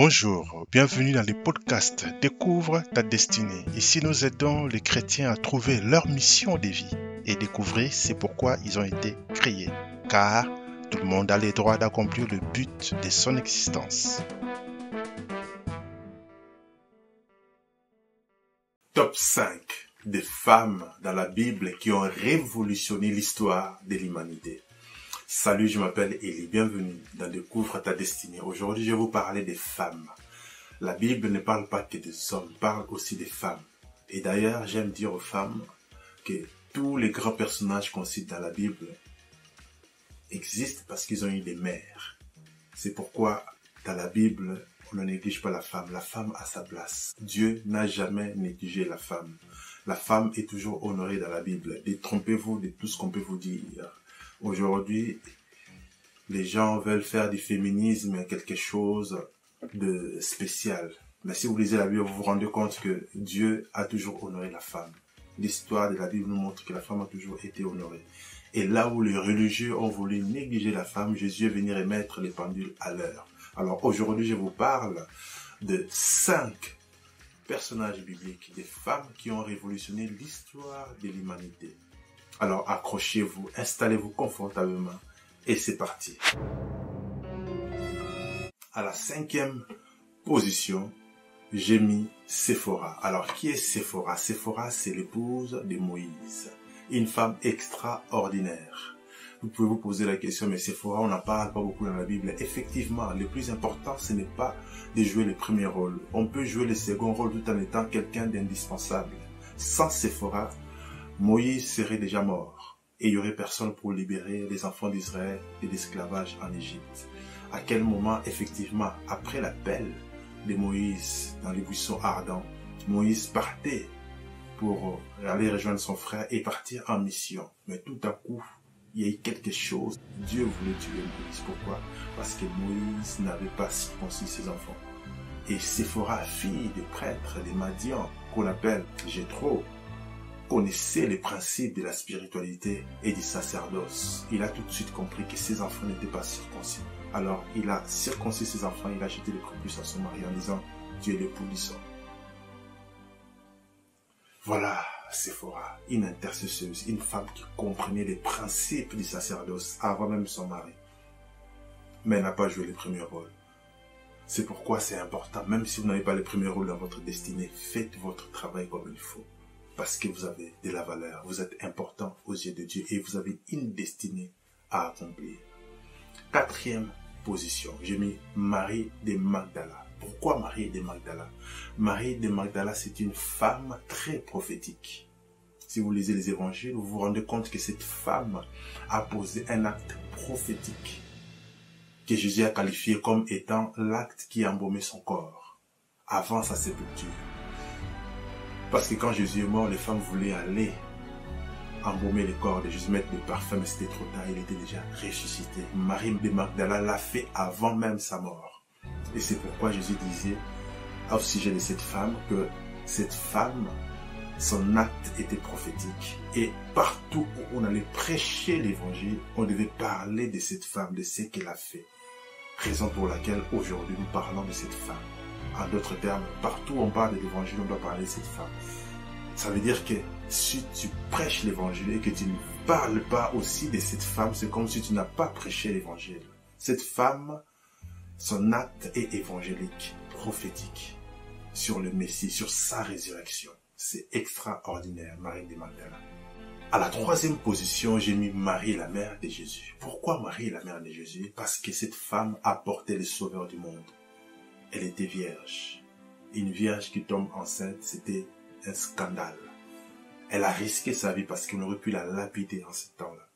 Bonjour, bienvenue dans le podcast Découvre ta destinée. Ici, nous aidons les chrétiens à trouver leur mission de vie et découvrir c'est pourquoi ils ont été créés. Car tout le monde a le droit d'accomplir le but de son existence. Top 5 des femmes dans la Bible qui ont révolutionné l'histoire de l'humanité. Salut, je m'appelle Elie. Bienvenue dans Découvre ta destinée. Aujourd'hui, je vais vous parler des femmes. La Bible ne parle pas que des hommes, parle aussi des femmes. Et d'ailleurs, j'aime dire aux femmes que tous les grands personnages qu'on cite dans la Bible existent parce qu'ils ont eu des mères. C'est pourquoi dans la Bible, on ne néglige pas la femme. La femme a sa place. Dieu n'a jamais négligé la femme. La femme est toujours honorée dans la Bible. Détrompez-vous de tout ce qu'on peut vous dire. Aujourd'hui, les gens veulent faire du féminisme quelque chose de spécial. Mais si vous lisez la Bible, vous vous rendez compte que Dieu a toujours honoré la femme. L'histoire de la Bible nous montre que la femme a toujours été honorée. Et là où les religieux ont voulu négliger la femme, Jésus est venu remettre les pendules à l'heure. Alors aujourd'hui, je vous parle de cinq personnages bibliques, des femmes qui ont révolutionné l'histoire de l'humanité. Alors accrochez-vous, installez-vous confortablement et c'est parti. À la cinquième position, j'ai mis Séphora. Alors qui est Séphora Séphora, c'est l'épouse de Moïse, une femme extraordinaire. Vous pouvez vous poser la question, mais Séphora, on n'en parle pas beaucoup dans la Bible. Effectivement, le plus important, ce n'est pas de jouer le premier rôle. On peut jouer le second rôle tout en étant quelqu'un d'indispensable. Sans Séphora, Moïse serait déjà mort et il y aurait personne pour libérer les enfants d'Israël de l'esclavage en Égypte. À quel moment, effectivement, après l'appel de Moïse dans les buissons ardents, Moïse partait pour aller rejoindre son frère et partir en mission? Mais tout à coup, il y a eu quelque chose. Dieu voulait tuer Moïse. Pourquoi? Parce que Moïse n'avait pas circoncis ses enfants. Et Séphora, fille des prêtres, des Madians, qu'on appelle Jétro, connaissait les principes de la spiritualité et du sacerdoce. Il a tout de suite compris que ses enfants n'étaient pas circoncis. Alors, il a circoncis ses enfants, il a acheté les prépuces à son mari en disant, tu es l'époux du sang. Voilà Séphora, une intercesseuse, une femme qui comprenait les principes du sacerdoce avant même son mari. Mais n'a pas joué le premier rôle. C'est pourquoi c'est important, même si vous n'avez pas le premier rôle dans votre destinée, faites votre travail comme il faut parce que vous avez de la valeur, vous êtes important aux yeux de Dieu et vous avez une destinée à accomplir. Quatrième position, j'ai mis Marie de Magdala. Pourquoi Marie de Magdala? Marie de Magdala, c'est une femme très prophétique. Si vous lisez les évangiles, vous vous rendez compte que cette femme a posé un acte prophétique que Jésus a qualifié comme étant l'acte qui a embaumé son corps avant sa sépulture. Parce que quand Jésus est mort, les femmes voulaient aller embaumer le corps de Jésus, mettre des parfums, mais c'était trop tard, il était déjà ressuscité. Marie de Magdala l'a fait avant même sa mort. Et c'est pourquoi Jésus disait au sujet de cette femme que cette femme, son acte était prophétique. Et partout où on allait prêcher l'évangile, on devait parler de cette femme, de ce qu'elle a fait. Raison pour laquelle aujourd'hui nous parlons de cette femme. En d'autres termes, partout où on parle de l'évangile, on doit parler de cette femme. Ça veut dire que si tu prêches l'évangile et que tu ne parles pas aussi de cette femme, c'est comme si tu n'as pas prêché l'évangile. Cette femme, son acte est évangélique, prophétique, sur le Messie, sur sa résurrection. C'est extraordinaire, Marie de Magdala. À la troisième position, j'ai mis Marie, la mère de Jésus. Pourquoi Marie, la mère de Jésus? Parce que cette femme a porté le sauveur du monde elle était vierge. Une vierge qui tombe enceinte, c'était un scandale. Elle a risqué sa vie parce qu'on aurait pu la lapider en ce temps-là.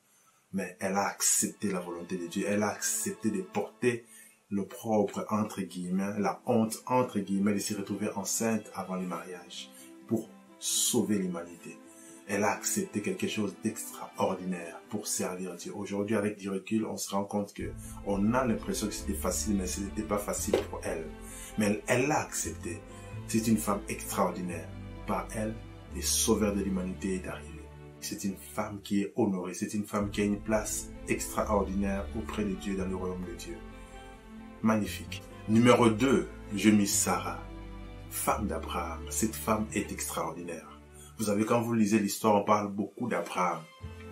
Mais elle a accepté la volonté de Dieu. Elle a accepté de porter le propre, entre guillemets, la honte, entre guillemets, de se retrouver enceinte avant le mariage pour sauver l'humanité. Elle a accepté quelque chose d'extraordinaire pour servir Dieu. Aujourd'hui, avec du recul, on se rend compte que on a l'impression que c'était facile, mais ce n'était pas facile pour elle. Mais elle l'a accepté. C'est une femme extraordinaire. Par elle, le sauveur de l'humanité est arrivé. C'est une femme qui est honorée. C'est une femme qui a une place extraordinaire auprès de Dieu dans le royaume de Dieu. Magnifique. Numéro 2, je mis Sarah, femme d'Abraham. Cette femme est extraordinaire. Vous savez, quand vous lisez l'histoire, on parle beaucoup d'Abraham.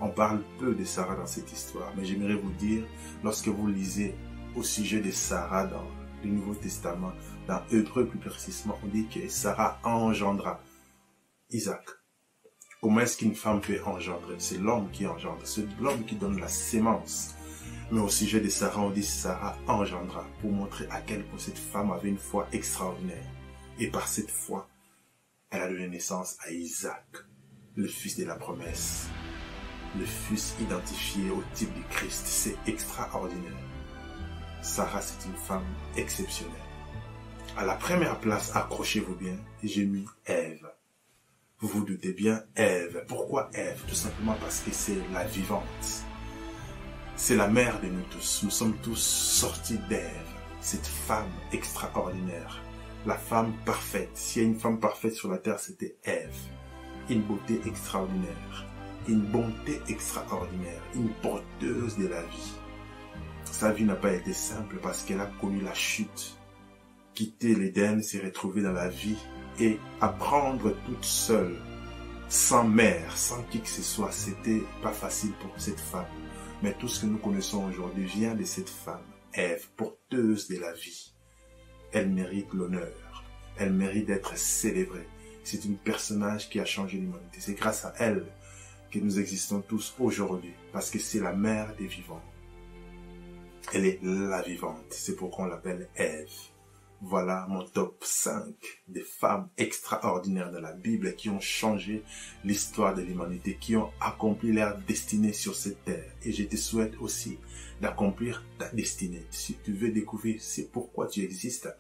On parle peu de Sarah dans cette histoire. Mais j'aimerais vous dire, lorsque vous lisez au sujet de Sarah dans le Nouveau Testament, dans Hébreu plus précisément, on dit que Sarah engendra Isaac. Comment est-ce qu'une femme peut engendrer C'est l'homme qui engendre, c'est l'homme qui donne la sémence. Mais au sujet de Sarah, on dit Sarah engendra pour montrer à quel point cette femme avait une foi extraordinaire. Et par cette foi, elle a donné naissance à Isaac, le fils de la promesse, le fils identifié au type du Christ. C'est extraordinaire. Sarah, c'est une femme exceptionnelle. À la première place, accrochez-vous bien, j'ai mis Ève. Vous vous doutez bien, Ève. Pourquoi Ève? Tout simplement parce que c'est la vivante. C'est la mère de nous tous. Nous sommes tous sortis d'Ève, cette femme extraordinaire, la femme parfaite. S'il y a une femme parfaite sur la terre, c'était Ève. Une beauté extraordinaire, une bonté extraordinaire, une porteuse de la vie. Sa vie n'a pas été simple parce qu'elle a connu la chute. Quitter l'Éden, s'est retrouvée dans la vie et apprendre toute seule, sans mère, sans qui que ce soit, c'était pas facile pour cette femme. Mais tout ce que nous connaissons aujourd'hui vient de cette femme, Ève, porteuse de la vie. Elle mérite l'honneur. Elle mérite d'être célébrée. C'est une personnage qui a changé l'humanité. C'est grâce à elle que nous existons tous aujourd'hui, parce que c'est la mère des vivants. Elle est la vivante. C'est pourquoi on l'appelle Ève. Voilà mon top 5 des femmes extraordinaires de la Bible qui ont changé l'histoire de l'humanité, qui ont accompli leur destinée sur cette terre. Et je te souhaite aussi d'accomplir ta destinée. Si tu veux découvrir c'est pourquoi tu existes,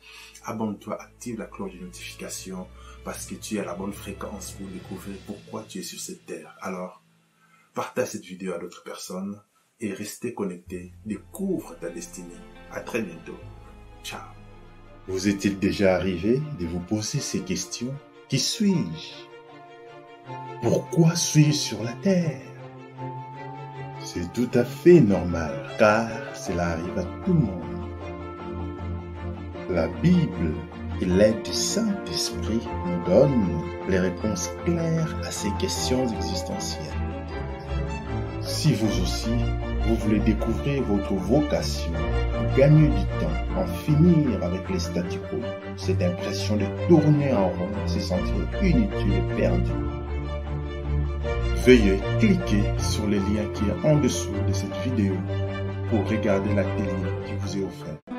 abonne-toi, active la cloche de notification parce que tu es à la bonne fréquence pour découvrir pourquoi tu es sur cette terre. Alors, partage cette vidéo à d'autres personnes et restez connectés. Découvre ta destinée. À très bientôt. Ciao. Vous est-il déjà arrivé de vous poser ces questions? Qui suis-je? Pourquoi suis-je sur la terre? C'est tout à fait normal, car cela arrive à tout le monde. La Bible et l'aide du Saint-Esprit nous donnent les réponses claires à ces questions existentielles. Si vous aussi, vous voulez découvrir votre vocation, gagner du temps, en finir avec les statu quo, cette impression de tourner en rond, se sentir inutile et perdu. Veuillez cliquer sur le lien qui est en dessous de cette vidéo pour regarder la télé qui vous est offerte.